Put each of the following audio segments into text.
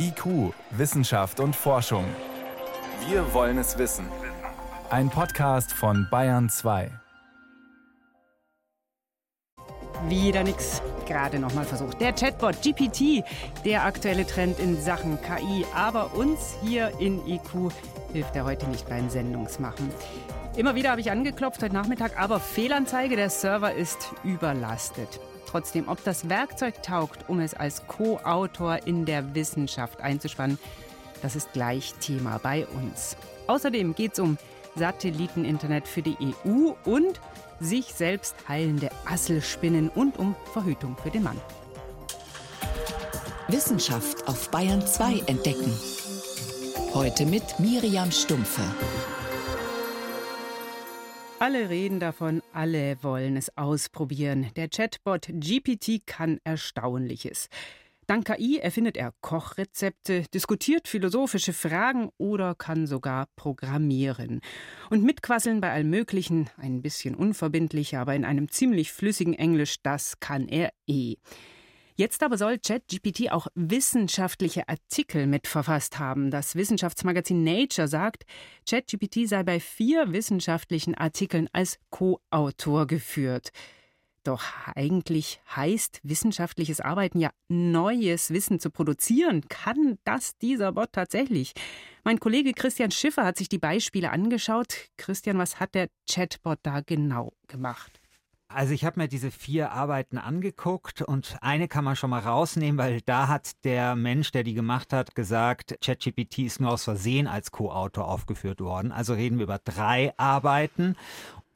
IQ, Wissenschaft und Forschung. Wir wollen es wissen. Ein Podcast von Bayern 2. Wieder nix. Gerade nochmal versucht. Der Chatbot GPT, der aktuelle Trend in Sachen KI. Aber uns hier in IQ hilft er heute nicht beim Sendungsmachen. Immer wieder habe ich angeklopft heute Nachmittag, aber Fehlanzeige, der Server ist überlastet. Trotzdem, ob das Werkzeug taugt, um es als Co-Autor in der Wissenschaft einzuspannen, das ist gleich Thema bei uns. Außerdem geht es um Satelliteninternet für die EU und sich selbst heilende Asselspinnen und um Verhütung für den Mann. Wissenschaft auf Bayern 2 entdecken. Heute mit Miriam Stumpfe. Alle reden davon, alle wollen es ausprobieren. Der Chatbot GPT kann Erstaunliches. Dank KI erfindet er Kochrezepte, diskutiert philosophische Fragen oder kann sogar programmieren. Und mitquasseln bei allem Möglichen, ein bisschen unverbindlich, aber in einem ziemlich flüssigen Englisch, das kann er eh. Jetzt aber soll ChatGPT auch wissenschaftliche Artikel mitverfasst haben. Das Wissenschaftsmagazin Nature sagt, ChatGPT sei bei vier wissenschaftlichen Artikeln als Co-Autor geführt. Doch eigentlich heißt wissenschaftliches Arbeiten ja neues Wissen zu produzieren. Kann das dieser Bot tatsächlich? Mein Kollege Christian Schiffer hat sich die Beispiele angeschaut. Christian, was hat der Chatbot da genau gemacht? Also ich habe mir diese vier Arbeiten angeguckt und eine kann man schon mal rausnehmen, weil da hat der Mensch, der die gemacht hat, gesagt, ChatGPT ist nur aus Versehen als Co-Autor aufgeführt worden. Also reden wir über drei Arbeiten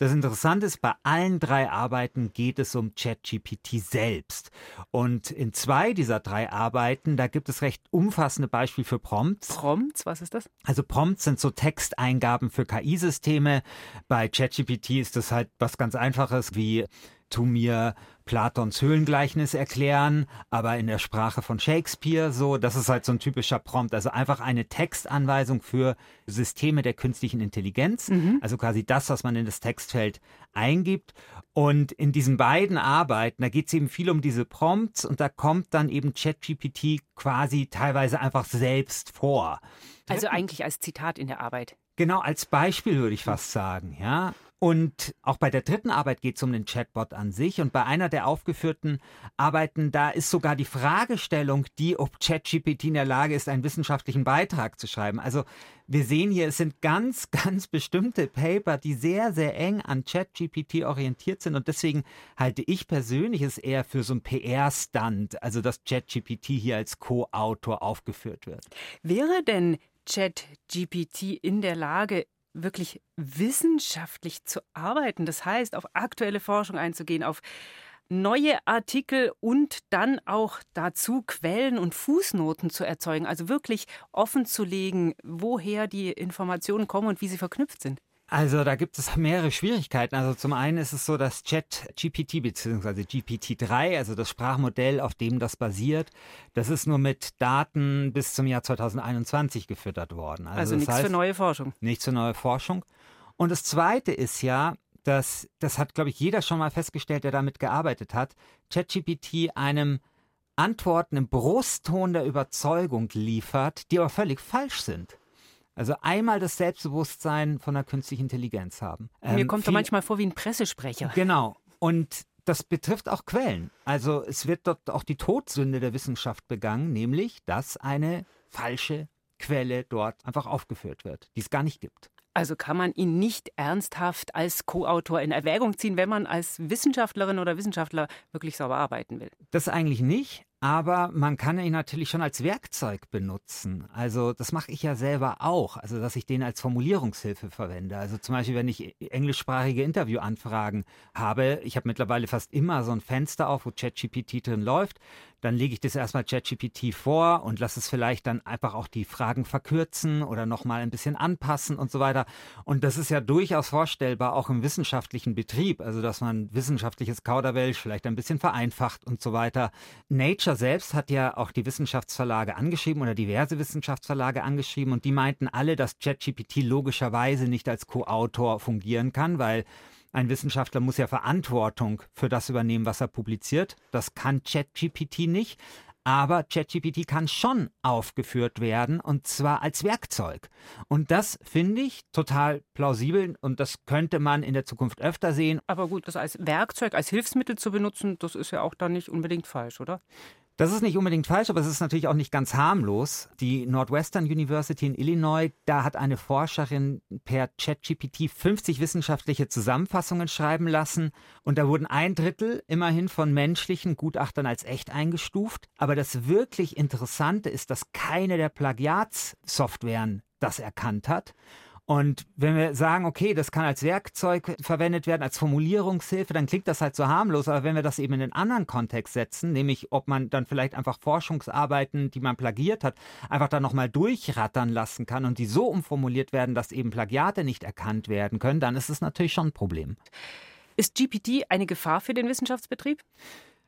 das Interessante ist, bei allen drei Arbeiten geht es um ChatGPT selbst. Und in zwei dieser drei Arbeiten, da gibt es recht umfassende Beispiele für Prompts. Prompts, was ist das? Also Prompts sind so Texteingaben für KI-Systeme. Bei ChatGPT ist das halt was ganz Einfaches wie tu mir Platons Höhlengleichnis erklären, aber in der Sprache von Shakespeare so. Das ist halt so ein typischer Prompt. Also einfach eine Textanweisung für Systeme der künstlichen Intelligenz. Mhm. Also quasi das, was man in das Textfeld eingibt. Und in diesen beiden Arbeiten, da geht es eben viel um diese Prompts und da kommt dann eben ChatGPT quasi teilweise einfach selbst vor. Also eigentlich als Zitat in der Arbeit. Genau, als Beispiel würde ich fast sagen, ja. Und auch bei der dritten Arbeit geht es um den Chatbot an sich. Und bei einer der aufgeführten Arbeiten, da ist sogar die Fragestellung, die, ob ChatGPT in der Lage ist, einen wissenschaftlichen Beitrag zu schreiben. Also wir sehen hier, es sind ganz, ganz bestimmte Paper, die sehr, sehr eng an ChatGPT orientiert sind. Und deswegen halte ich persönlich es eher für so ein PR-Stand, also dass ChatGPT hier als Co-Autor aufgeführt wird. Wäre denn ChatGPT in der Lage, wirklich wissenschaftlich zu arbeiten. Das heißt, auf aktuelle Forschung einzugehen, auf neue Artikel und dann auch dazu Quellen und Fußnoten zu erzeugen. Also wirklich offen zu legen, woher die Informationen kommen und wie sie verknüpft sind. Also da gibt es mehrere Schwierigkeiten. Also zum einen ist es so, dass ChatGPT bzw. GPT-3, also das Sprachmodell, auf dem das basiert, das ist nur mit Daten bis zum Jahr 2021 gefüttert worden. Also, also nichts heißt, für neue Forschung. Nichts für neue Forschung. Und das Zweite ist ja, dass, das hat, glaube ich, jeder schon mal festgestellt, der damit gearbeitet hat, ChatGPT einem Antworten im Brustton der Überzeugung liefert, die aber völlig falsch sind. Also einmal das Selbstbewusstsein von der künstlichen Intelligenz haben. Ähm, Mir kommt viel, manchmal vor wie ein Pressesprecher. Genau. Und das betrifft auch Quellen. Also es wird dort auch die Todsünde der Wissenschaft begangen, nämlich dass eine falsche Quelle dort einfach aufgeführt wird, die es gar nicht gibt. Also kann man ihn nicht ernsthaft als Co-Autor in Erwägung ziehen, wenn man als Wissenschaftlerin oder Wissenschaftler wirklich sauber arbeiten will? Das eigentlich nicht, aber man kann ihn natürlich schon als Werkzeug benutzen. Also das mache ich ja selber auch, also dass ich den als Formulierungshilfe verwende. Also zum Beispiel, wenn ich englischsprachige Interviewanfragen habe, ich habe mittlerweile fast immer so ein Fenster auf, wo ChatGPT drin läuft, dann lege ich das erstmal ChatGPT vor und lasse es vielleicht dann einfach auch die Fragen verkürzen oder nochmal ein bisschen anpassen und so weiter. Und das ist ja durchaus vorstellbar, auch im wissenschaftlichen Betrieb, also dass man wissenschaftliches Kauderwelsch vielleicht ein bisschen vereinfacht und so weiter. Nature selbst hat ja auch die Wissenschaftsverlage angeschrieben oder diverse Wissenschaftsverlage angeschrieben und die meinten alle, dass ChatGPT logischerweise nicht als Co-Autor fungieren kann, weil ein Wissenschaftler muss ja Verantwortung für das übernehmen, was er publiziert. Das kann ChatGPT nicht. Aber ChatGPT kann schon aufgeführt werden und zwar als Werkzeug. Und das finde ich total plausibel und das könnte man in der Zukunft öfter sehen. Aber gut, das als Werkzeug, als Hilfsmittel zu benutzen, das ist ja auch dann nicht unbedingt falsch, oder? Das ist nicht unbedingt falsch, aber es ist natürlich auch nicht ganz harmlos. Die Northwestern University in Illinois, da hat eine Forscherin per ChatGPT 50 wissenschaftliche Zusammenfassungen schreiben lassen und da wurden ein Drittel immerhin von menschlichen Gutachtern als echt eingestuft. Aber das wirklich Interessante ist, dass keine der Plagiatssoftwaren das erkannt hat. Und wenn wir sagen, okay, das kann als Werkzeug verwendet werden, als Formulierungshilfe, dann klingt das halt so harmlos. Aber wenn wir das eben in einen anderen Kontext setzen, nämlich ob man dann vielleicht einfach Forschungsarbeiten, die man plagiert hat, einfach dann nochmal durchrattern lassen kann und die so umformuliert werden, dass eben Plagiate nicht erkannt werden können, dann ist es natürlich schon ein Problem. Ist GPT eine Gefahr für den Wissenschaftsbetrieb?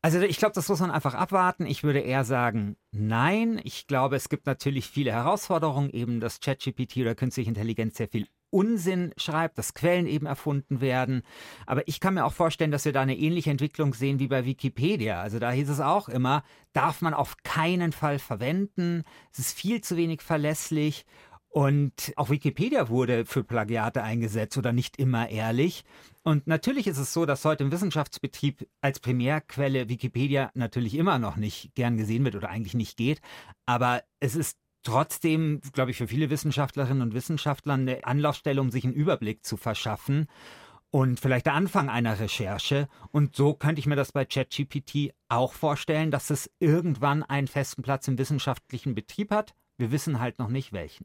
Also ich glaube, das muss man einfach abwarten. Ich würde eher sagen, nein. Ich glaube, es gibt natürlich viele Herausforderungen, eben dass ChatGPT oder künstliche Intelligenz sehr viel Unsinn schreibt, dass Quellen eben erfunden werden. Aber ich kann mir auch vorstellen, dass wir da eine ähnliche Entwicklung sehen wie bei Wikipedia. Also da hieß es auch immer, darf man auf keinen Fall verwenden. Es ist viel zu wenig verlässlich. Und auch Wikipedia wurde für Plagiate eingesetzt oder nicht immer ehrlich. Und natürlich ist es so, dass heute im Wissenschaftsbetrieb als Primärquelle Wikipedia natürlich immer noch nicht gern gesehen wird oder eigentlich nicht geht. Aber es ist trotzdem, glaube ich, für viele Wissenschaftlerinnen und Wissenschaftler eine Anlaufstelle, um sich einen Überblick zu verschaffen und vielleicht der Anfang einer Recherche. Und so könnte ich mir das bei ChatGPT auch vorstellen, dass es irgendwann einen festen Platz im wissenschaftlichen Betrieb hat. Wir wissen halt noch nicht welchen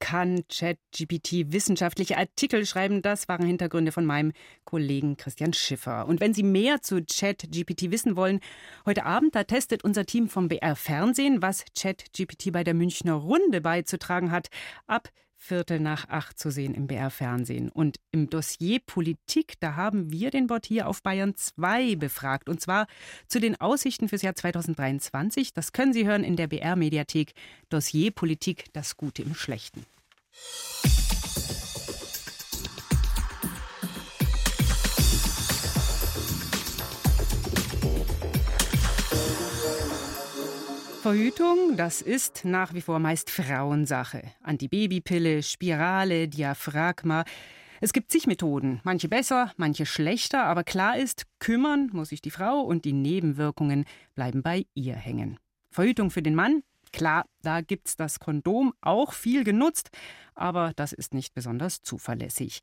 kann ChatGPT wissenschaftliche Artikel schreiben. Das waren Hintergründe von meinem Kollegen Christian Schiffer. Und wenn Sie mehr zu ChatGPT wissen wollen, heute Abend, da testet unser Team vom BR Fernsehen, was ChatGPT bei der Münchner Runde beizutragen hat. Ab Viertel nach acht zu sehen im BR Fernsehen. Und im Dossier Politik, da haben wir den Bot hier auf Bayern 2 befragt. Und zwar zu den Aussichten fürs Jahr 2023. Das können Sie hören in der BR Mediathek. Dossier Politik, das Gute im Schlechten. Verhütung, das ist nach wie vor meist Frauensache. Antibabypille, Spirale, Diaphragma. Es gibt zig Methoden, manche besser, manche schlechter, aber klar ist, kümmern muss sich die Frau und die Nebenwirkungen bleiben bei ihr hängen. Verhütung für den Mann, klar, da gibt's das Kondom, auch viel genutzt, aber das ist nicht besonders zuverlässig.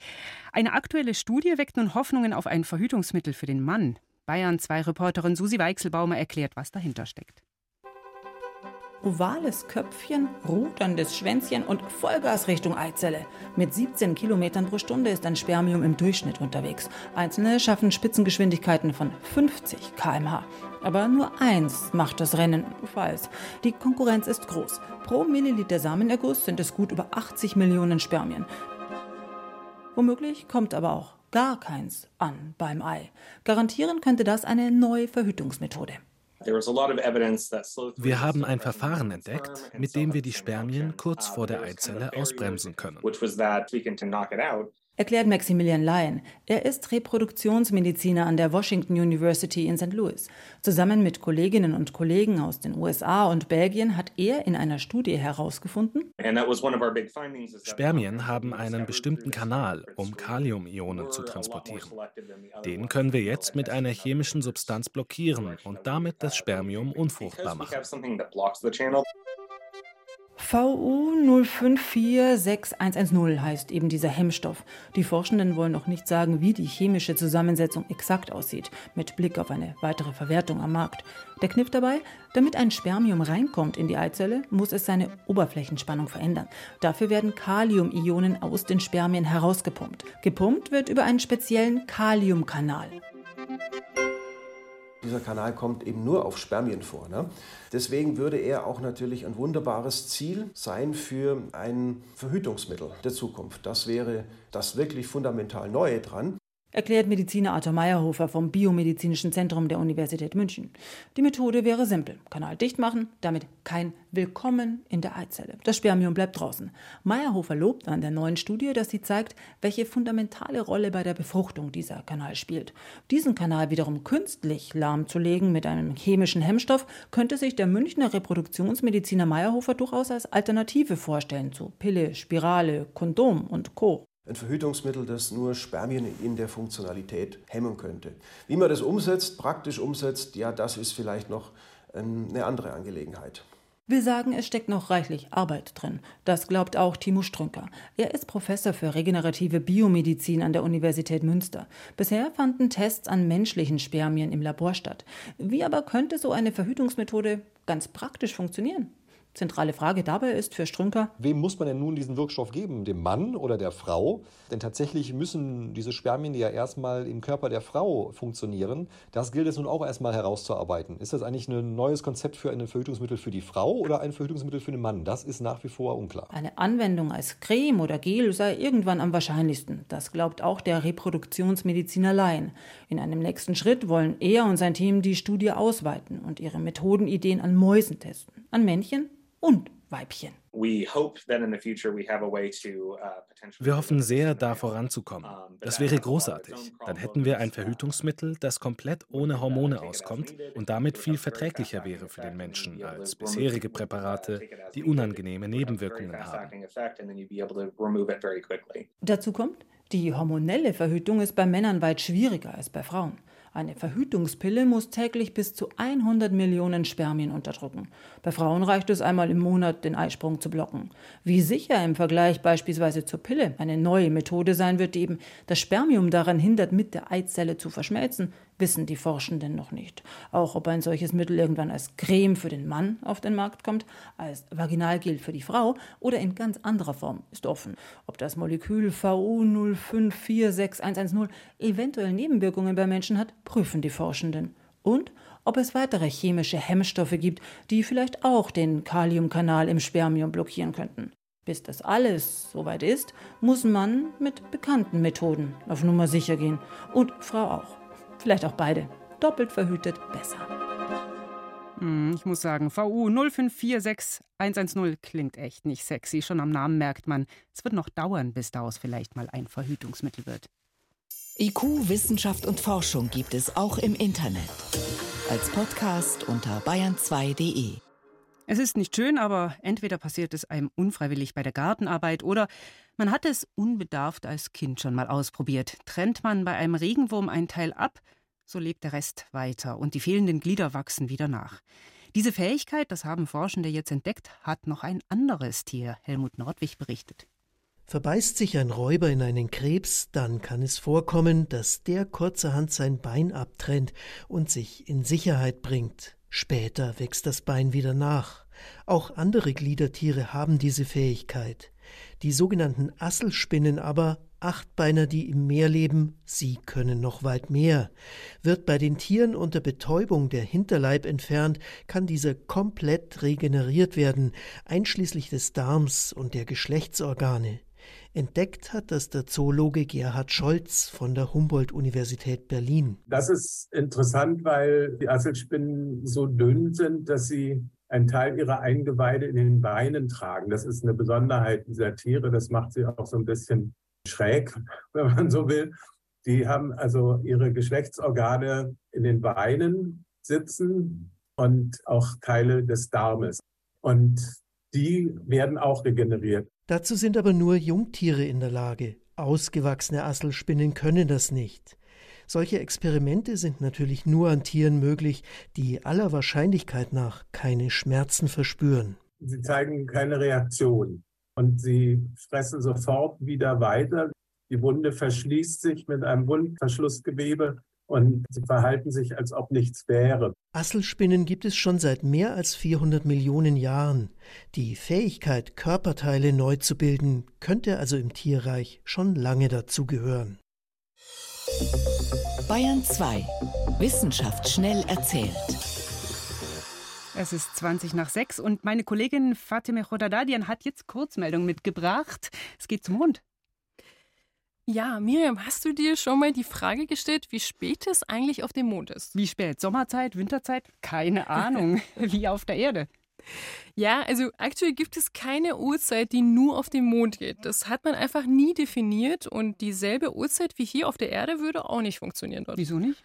Eine aktuelle Studie weckt nun Hoffnungen auf ein Verhütungsmittel für den Mann. Bayern 2 Reporterin Susi Weichselbaumer erklärt, was dahinter steckt ovales Köpfchen, ruderndes Schwänzchen und Vollgas Richtung Eizelle. Mit 17 Kilometern pro Stunde ist ein Spermium im Durchschnitt unterwegs. Einzelne schaffen Spitzengeschwindigkeiten von 50 km/h. Aber nur eins macht das Rennen falsch. Die Konkurrenz ist groß. Pro Milliliter Samenerguss sind es gut über 80 Millionen Spermien. Womöglich kommt aber auch gar keins an beim Ei. Garantieren könnte das eine neue Verhütungsmethode. Wir haben ein Verfahren entdeckt, mit dem wir die Spermien kurz vor der Eizelle ausbremsen können erklärt Maximilian Lyon. Er ist Reproduktionsmediziner an der Washington University in St. Louis. Zusammen mit Kolleginnen und Kollegen aus den USA und Belgien hat er in einer Studie herausgefunden, Spermien haben einen bestimmten Kanal, um Kaliumionen zu transportieren. Den können wir jetzt mit einer chemischen Substanz blockieren und damit das Spermium unfruchtbar machen. VU 054610 heißt eben dieser Hemmstoff. Die Forschenden wollen noch nicht sagen, wie die chemische Zusammensetzung exakt aussieht, mit Blick auf eine weitere Verwertung am Markt. Der Kniff dabei, damit ein Spermium reinkommt in die Eizelle, muss es seine Oberflächenspannung verändern. Dafür werden Kaliumionen aus den Spermien herausgepumpt. Gepumpt wird über einen speziellen Kaliumkanal. Dieser Kanal kommt eben nur auf Spermien vor. Ne? Deswegen würde er auch natürlich ein wunderbares Ziel sein für ein Verhütungsmittel der Zukunft. Das wäre das wirklich fundamental Neue dran. Erklärt Mediziner Arthur Meyerhofer vom Biomedizinischen Zentrum der Universität München. Die Methode wäre simpel. Kanal dicht machen, damit kein Willkommen in der Eizelle. Das Spermium bleibt draußen. Meyerhofer lobt an der neuen Studie, dass sie zeigt, welche fundamentale Rolle bei der Befruchtung dieser Kanal spielt. Diesen Kanal wiederum künstlich lahmzulegen mit einem chemischen Hemmstoff, könnte sich der Münchner Reproduktionsmediziner Meyerhofer durchaus als Alternative vorstellen zu Pille, Spirale, Kondom und Co ein Verhütungsmittel, das nur Spermien in der Funktionalität hemmen könnte. Wie man das umsetzt, praktisch umsetzt, ja, das ist vielleicht noch ähm, eine andere Angelegenheit. Wir sagen, es steckt noch reichlich Arbeit drin. Das glaubt auch Timo Strünker. Er ist Professor für regenerative Biomedizin an der Universität Münster. Bisher fanden Tests an menschlichen Spermien im Labor statt. Wie aber könnte so eine Verhütungsmethode ganz praktisch funktionieren? Zentrale Frage dabei ist für Strünker. Wem muss man denn nun diesen Wirkstoff geben? Dem Mann oder der Frau? Denn tatsächlich müssen diese Spermien ja erstmal im Körper der Frau funktionieren. Das gilt es nun auch erstmal herauszuarbeiten. Ist das eigentlich ein neues Konzept für ein Verhütungsmittel für die Frau oder ein Verhütungsmittel für den Mann? Das ist nach wie vor unklar. Eine Anwendung als Creme oder Gel sei irgendwann am wahrscheinlichsten. Das glaubt auch der Reproduktionsmediziner Laien. In einem nächsten Schritt wollen er und sein Team die Studie ausweiten und ihre Methodenideen an Mäusen testen. An Männchen und Weibchen. Uh, wir hoffen sehr, da voranzukommen. Das wäre großartig. Dann hätten wir ein Verhütungsmittel, das komplett ohne Hormone auskommt und damit viel verträglicher wäre für den Menschen als bisherige Präparate, die unangenehme Nebenwirkungen haben. Dazu kommt, die hormonelle Verhütung ist bei Männern weit schwieriger als bei Frauen. Eine Verhütungspille muss täglich bis zu 100 Millionen Spermien unterdrücken. Bei Frauen reicht es einmal im Monat, den Eisprung zu blocken. Wie sicher im Vergleich beispielsweise zur Pille eine neue Methode sein wird, die eben das Spermium daran hindert, mit der Eizelle zu verschmelzen, wissen die Forschenden noch nicht. Auch ob ein solches Mittel irgendwann als Creme für den Mann auf den Markt kommt, als Vaginalgel für die Frau oder in ganz anderer Form ist offen. Ob das Molekül VU 0546110 eventuell Nebenwirkungen bei Menschen hat, prüfen die Forschenden. Und ob es weitere chemische Hemmstoffe gibt, die vielleicht auch den Kaliumkanal im Spermium blockieren könnten. Bis das alles soweit ist, muss man mit bekannten Methoden auf Nummer sicher gehen. Und Frau auch. Vielleicht auch beide. Doppelt verhütet besser. Hm, ich muss sagen, VU 0546110 klingt echt nicht sexy. Schon am Namen merkt man, es wird noch dauern, bis daraus vielleicht mal ein Verhütungsmittel wird. IQ, Wissenschaft und Forschung gibt es auch im Internet. Als Podcast unter bayern2.de. Es ist nicht schön, aber entweder passiert es einem unfreiwillig bei der Gartenarbeit oder man hat es unbedarft als Kind schon mal ausprobiert. Trennt man bei einem Regenwurm ein Teil ab, so lebt der Rest weiter und die fehlenden Glieder wachsen wieder nach. Diese Fähigkeit, das haben Forschende jetzt entdeckt, hat noch ein anderes Tier, Helmut Nordwig berichtet. Verbeißt sich ein Räuber in einen Krebs, dann kann es vorkommen, dass der kurzerhand sein Bein abtrennt und sich in Sicherheit bringt. Später wächst das Bein wieder nach. Auch andere Gliedertiere haben diese Fähigkeit. Die sogenannten Asselspinnen aber, Achtbeiner, die im Meer leben, sie können noch weit mehr. Wird bei den Tieren unter Betäubung der Hinterleib entfernt, kann dieser komplett regeneriert werden, einschließlich des Darms und der Geschlechtsorgane. Entdeckt hat das der Zoologe Gerhard Scholz von der Humboldt-Universität Berlin. Das ist interessant, weil die Asselspinnen so dünn sind, dass sie einen Teil ihrer Eingeweide in den Beinen tragen. Das ist eine Besonderheit dieser Tiere. Das macht sie auch so ein bisschen schräg, wenn man so will. Die haben also ihre Geschlechtsorgane in den Beinen sitzen und auch Teile des Darmes. Und die werden auch regeneriert. Dazu sind aber nur Jungtiere in der Lage. Ausgewachsene Asselspinnen können das nicht. Solche Experimente sind natürlich nur an Tieren möglich, die aller Wahrscheinlichkeit nach keine Schmerzen verspüren. Sie zeigen keine Reaktion und sie fressen sofort wieder weiter. Die Wunde verschließt sich mit einem Wundverschlussgewebe und sie verhalten sich, als ob nichts wäre. Asselspinnen gibt es schon seit mehr als 400 Millionen Jahren. Die Fähigkeit, Körperteile neu zu bilden, könnte also im Tierreich schon lange dazugehören. Bayern 2. Wissenschaft schnell erzählt. Es ist 20 nach 6 und meine Kollegin Fatime Chodadadian hat jetzt Kurzmeldung mitgebracht. Es geht zum Mond. Ja, Miriam, hast du dir schon mal die Frage gestellt, wie spät es eigentlich auf dem Mond ist? Wie spät? Sommerzeit, Winterzeit? Keine Ahnung. wie auf der Erde. Ja, also aktuell gibt es keine Uhrzeit, die nur auf dem Mond geht. Das hat man einfach nie definiert und dieselbe Uhrzeit wie hier auf der Erde würde auch nicht funktionieren dort. Wieso nicht?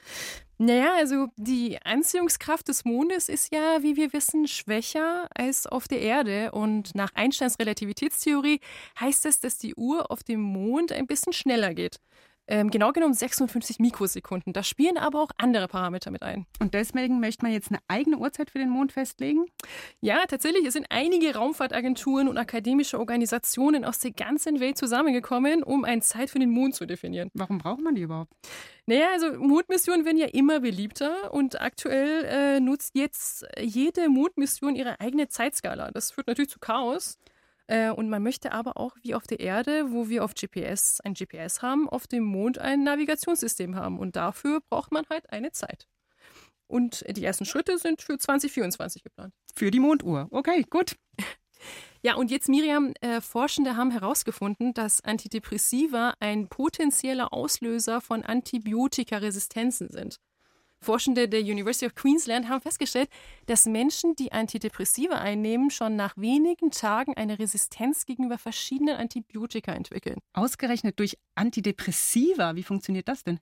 Naja, also die Anziehungskraft des Mondes ist ja, wie wir wissen, schwächer als auf der Erde. Und nach Einsteins Relativitätstheorie heißt es, dass die Uhr auf dem Mond ein bisschen schneller geht. Ähm, genau genommen 56 Mikrosekunden. Da spielen aber auch andere Parameter mit ein. Und deswegen möchte man jetzt eine eigene Uhrzeit für den Mond festlegen? Ja, tatsächlich. Es sind einige Raumfahrtagenturen und akademische Organisationen aus der ganzen Welt zusammengekommen, um eine Zeit für den Mond zu definieren. Warum braucht man die überhaupt? Naja, also Mondmissionen werden ja immer beliebter und aktuell äh, nutzt jetzt jede Mondmission ihre eigene Zeitskala. Das führt natürlich zu Chaos. Äh, und man möchte aber auch, wie auf der Erde, wo wir auf GPS ein GPS haben, auf dem Mond ein Navigationssystem haben. Und dafür braucht man halt eine Zeit. Und die ersten Schritte sind für 2024 geplant. Für die Monduhr. Okay, gut. Ja, und jetzt, Miriam, äh, Forschende haben herausgefunden, dass Antidepressiva ein potenzieller Auslöser von Antibiotikaresistenzen sind. Forschende der University of Queensland haben festgestellt, dass Menschen, die Antidepressiva einnehmen, schon nach wenigen Tagen eine Resistenz gegenüber verschiedenen Antibiotika entwickeln. Ausgerechnet durch Antidepressiva, wie funktioniert das denn?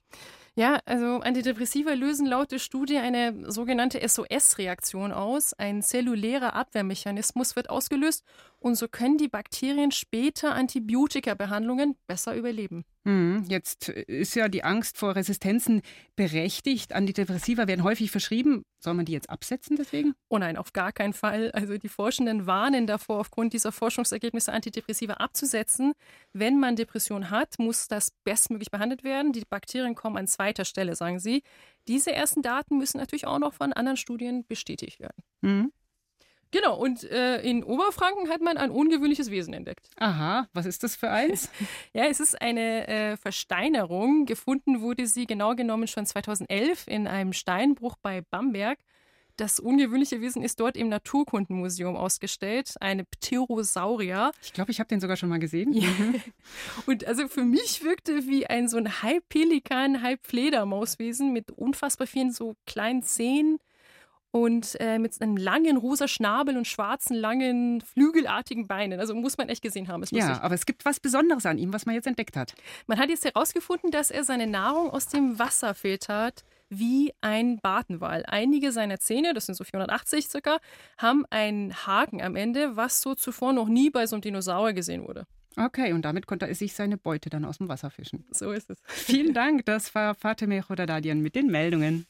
Ja, also Antidepressiva lösen laut der Studie eine sogenannte SOS-Reaktion aus. Ein zellulärer Abwehrmechanismus wird ausgelöst und so können die Bakterien später Antibiotika-Behandlungen besser überleben. Hm, jetzt ist ja die Angst vor Resistenzen berechtigt. Antidepressiva werden häufig verschrieben. Soll man die jetzt absetzen deswegen? Oh nein, auf gar keinen Fall. Also die Forschenden warnen davor, aufgrund dieser Forschungsergebnisse Antidepressiva abzusetzen. Wenn man Depression hat, muss das bestmöglich behandelt werden. Die Bakterien kommen an zweiter Stelle, sagen sie. Diese ersten Daten müssen natürlich auch noch von anderen Studien bestätigt werden. Mhm. Genau, und äh, in Oberfranken hat man ein ungewöhnliches Wesen entdeckt. Aha, was ist das für eins? ja, es ist eine äh, Versteinerung. Gefunden wurde sie genau genommen schon 2011 in einem Steinbruch bei Bamberg. Das ungewöhnliche Wesen ist dort im Naturkundenmuseum ausgestellt, eine Pterosaurier. Ich glaube, ich habe den sogar schon mal gesehen. Ja. Und also für mich wirkte wie ein so ein halb Pelikan, halb Fledermauswesen mit unfassbar vielen so kleinen Zähnen und äh, mit einem langen rosa Schnabel und schwarzen, langen, flügelartigen Beinen. Also muss man echt gesehen haben. ja, lustig. aber es gibt was Besonderes an ihm, was man jetzt entdeckt hat. Man hat jetzt herausgefunden, dass er seine Nahrung aus dem Wasser filtert wie ein Bartenwal. Einige seiner Zähne, das sind so 480 circa, haben einen Haken am Ende, was so zuvor noch nie bei so einem Dinosaurier gesehen wurde. Okay, und damit konnte er sich seine Beute dann aus dem Wasser fischen. So ist es. Vielen Dank, das war Fateme Chodadadian mit den Meldungen.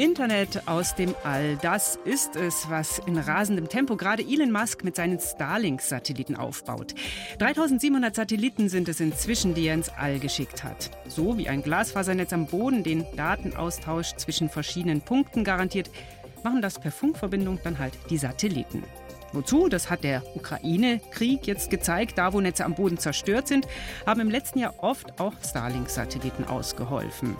Internet aus dem All, das ist es, was in rasendem Tempo gerade Elon Musk mit seinen Starlink-Satelliten aufbaut. 3700 Satelliten sind es inzwischen, die er ins All geschickt hat. So wie ein Glasfasernetz am Boden den Datenaustausch zwischen verschiedenen Punkten garantiert, machen das per Funkverbindung dann halt die Satelliten. Wozu? Das hat der Ukraine-Krieg jetzt gezeigt. Da, wo Netze am Boden zerstört sind, haben im letzten Jahr oft auch Starlink-Satelliten ausgeholfen.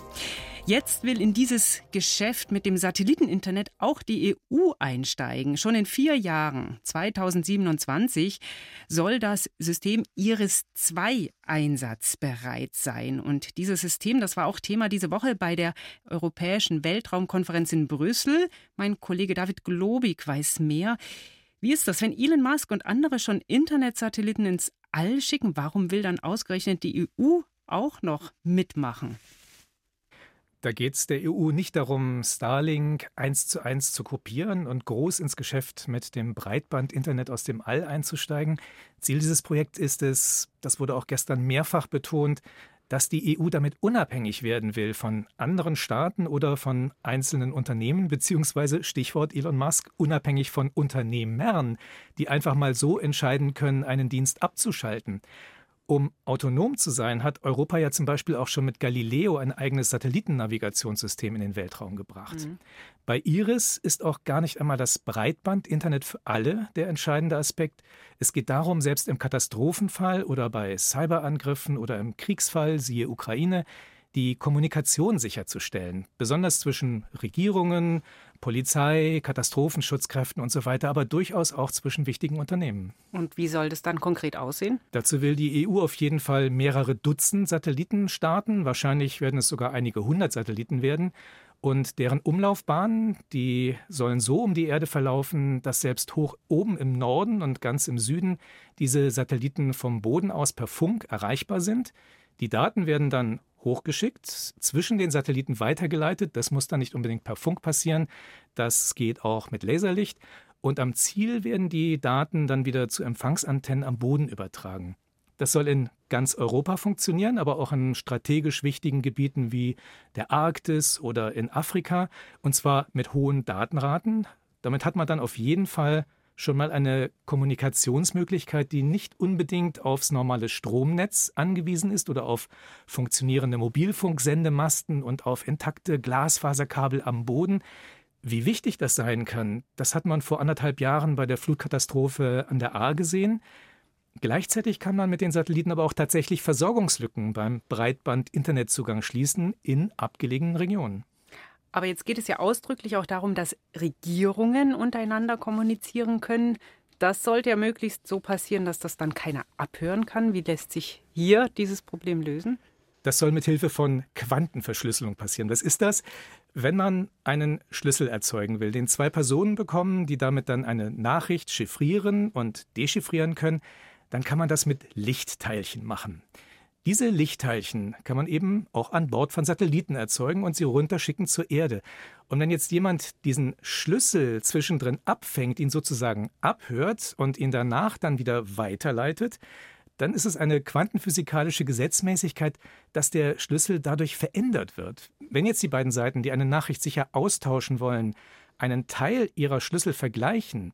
Jetzt will in dieses Geschäft mit dem Satelliteninternet auch die EU einsteigen. Schon in vier Jahren, 2027, soll das System Iris 2 einsatzbereit sein. Und dieses System, das war auch Thema diese Woche bei der Europäischen Weltraumkonferenz in Brüssel. Mein Kollege David Globig weiß mehr. Wie ist das, wenn Elon Musk und andere schon Internetsatelliten ins All schicken? Warum will dann ausgerechnet die EU auch noch mitmachen? Da geht es der EU nicht darum, Starlink eins zu eins zu kopieren und groß ins Geschäft mit dem Breitband-Internet aus dem All einzusteigen. Ziel dieses Projekts ist es, das wurde auch gestern mehrfach betont, dass die EU damit unabhängig werden will von anderen Staaten oder von einzelnen Unternehmen, beziehungsweise Stichwort Elon Musk, unabhängig von Unternehmern, die einfach mal so entscheiden können, einen Dienst abzuschalten. Um autonom zu sein, hat Europa ja zum Beispiel auch schon mit Galileo ein eigenes Satellitennavigationssystem in den Weltraum gebracht. Mhm. Bei Iris ist auch gar nicht einmal das Breitband-Internet für alle der entscheidende Aspekt. Es geht darum, selbst im Katastrophenfall oder bei Cyberangriffen oder im Kriegsfall, siehe Ukraine, die Kommunikation sicherzustellen, besonders zwischen Regierungen, Polizei, Katastrophenschutzkräften und so weiter, aber durchaus auch zwischen wichtigen Unternehmen. Und wie soll das dann konkret aussehen? Dazu will die EU auf jeden Fall mehrere Dutzend Satelliten starten. Wahrscheinlich werden es sogar einige hundert Satelliten werden. Und deren Umlaufbahnen, die sollen so um die Erde verlaufen, dass selbst hoch oben im Norden und ganz im Süden diese Satelliten vom Boden aus per Funk erreichbar sind. Die Daten werden dann hochgeschickt, zwischen den Satelliten weitergeleitet. Das muss dann nicht unbedingt per Funk passieren. Das geht auch mit Laserlicht. Und am Ziel werden die Daten dann wieder zu Empfangsantennen am Boden übertragen. Das soll in ganz Europa funktionieren, aber auch in strategisch wichtigen Gebieten wie der Arktis oder in Afrika, und zwar mit hohen Datenraten. Damit hat man dann auf jeden Fall schon mal eine Kommunikationsmöglichkeit, die nicht unbedingt aufs normale Stromnetz angewiesen ist oder auf funktionierende Mobilfunksendemasten und auf intakte Glasfaserkabel am Boden. Wie wichtig das sein kann, das hat man vor anderthalb Jahren bei der Flutkatastrophe an der Ahr gesehen. Gleichzeitig kann man mit den Satelliten aber auch tatsächlich Versorgungslücken beim Breitband-Internetzugang schließen in abgelegenen Regionen. Aber jetzt geht es ja ausdrücklich auch darum, dass Regierungen untereinander kommunizieren können. Das sollte ja möglichst so passieren, dass das dann keiner abhören kann. Wie lässt sich hier dieses Problem lösen? Das soll mit Hilfe von Quantenverschlüsselung passieren. Was ist das? Wenn man einen Schlüssel erzeugen will, den zwei Personen bekommen, die damit dann eine Nachricht chiffrieren und dechiffrieren können, dann kann man das mit Lichtteilchen machen. Diese Lichtteilchen kann man eben auch an Bord von Satelliten erzeugen und sie runterschicken zur Erde. Und wenn jetzt jemand diesen Schlüssel zwischendrin abfängt, ihn sozusagen abhört und ihn danach dann wieder weiterleitet, dann ist es eine quantenphysikalische Gesetzmäßigkeit, dass der Schlüssel dadurch verändert wird. Wenn jetzt die beiden Seiten, die eine Nachricht sicher austauschen wollen, einen Teil ihrer Schlüssel vergleichen,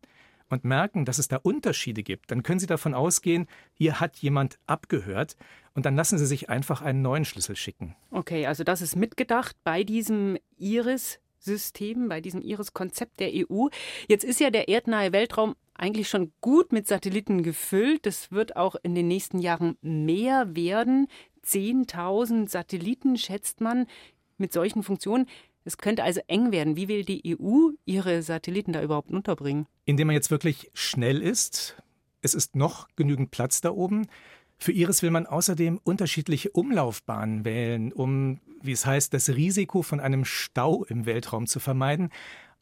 und merken, dass es da Unterschiede gibt, dann können Sie davon ausgehen, hier hat jemand abgehört und dann lassen Sie sich einfach einen neuen Schlüssel schicken. Okay, also das ist mitgedacht bei diesem Iris. System, bei diesem Iris-Konzept der EU. Jetzt ist ja der erdnahe Weltraum eigentlich schon gut mit Satelliten gefüllt. Das wird auch in den nächsten Jahren mehr werden. 10.000 Satelliten schätzt man mit solchen Funktionen. Es könnte also eng werden. Wie will die EU ihre Satelliten da überhaupt unterbringen? Indem man jetzt wirklich schnell ist. Es ist noch genügend Platz da oben. Für Iris will man außerdem unterschiedliche Umlaufbahnen wählen, um, wie es heißt, das Risiko von einem Stau im Weltraum zu vermeiden.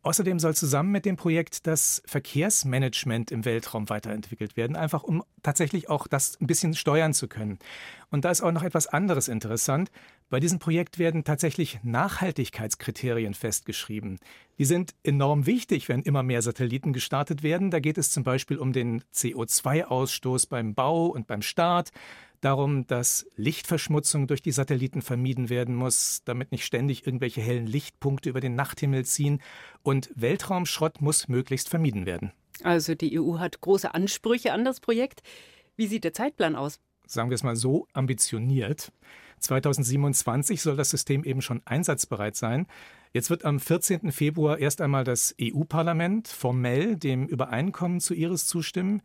Außerdem soll zusammen mit dem Projekt das Verkehrsmanagement im Weltraum weiterentwickelt werden, einfach um tatsächlich auch das ein bisschen steuern zu können. Und da ist auch noch etwas anderes interessant. Bei diesem Projekt werden tatsächlich Nachhaltigkeitskriterien festgeschrieben. Die sind enorm wichtig, wenn immer mehr Satelliten gestartet werden. Da geht es zum Beispiel um den CO2-Ausstoß beim Bau und beim Start, darum, dass Lichtverschmutzung durch die Satelliten vermieden werden muss, damit nicht ständig irgendwelche hellen Lichtpunkte über den Nachthimmel ziehen. Und Weltraumschrott muss möglichst vermieden werden. Also die EU hat große Ansprüche an das Projekt. Wie sieht der Zeitplan aus? Sagen wir es mal so, ambitioniert. 2027 soll das System eben schon einsatzbereit sein. Jetzt wird am 14. Februar erst einmal das EU-Parlament formell dem Übereinkommen zu Iris zustimmen.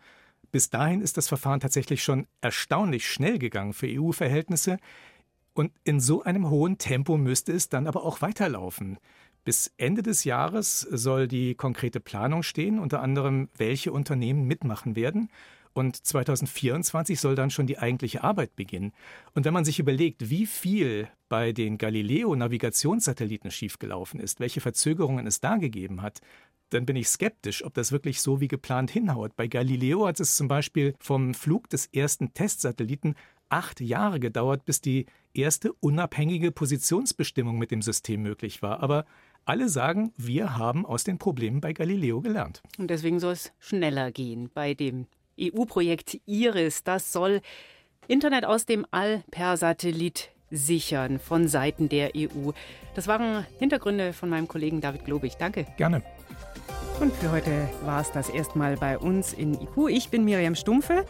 Bis dahin ist das Verfahren tatsächlich schon erstaunlich schnell gegangen für EU-Verhältnisse. Und in so einem hohen Tempo müsste es dann aber auch weiterlaufen. Bis Ende des Jahres soll die konkrete Planung stehen, unter anderem, welche Unternehmen mitmachen werden. Und 2024 soll dann schon die eigentliche Arbeit beginnen. Und wenn man sich überlegt, wie viel bei den Galileo-Navigationssatelliten schiefgelaufen ist, welche Verzögerungen es da gegeben hat, dann bin ich skeptisch, ob das wirklich so wie geplant hinhaut. Bei Galileo hat es zum Beispiel vom Flug des ersten Testsatelliten acht Jahre gedauert, bis die erste unabhängige Positionsbestimmung mit dem System möglich war. Aber alle sagen, wir haben aus den Problemen bei Galileo gelernt. Und deswegen soll es schneller gehen bei dem EU-Projekt IRIS. Das soll Internet aus dem All per Satellit sichern von Seiten der EU. Das waren Hintergründe von meinem Kollegen David Globig. Danke. Gerne. Und für heute war es das erstmal bei uns in IQ. Ich bin Miriam Stumpfe.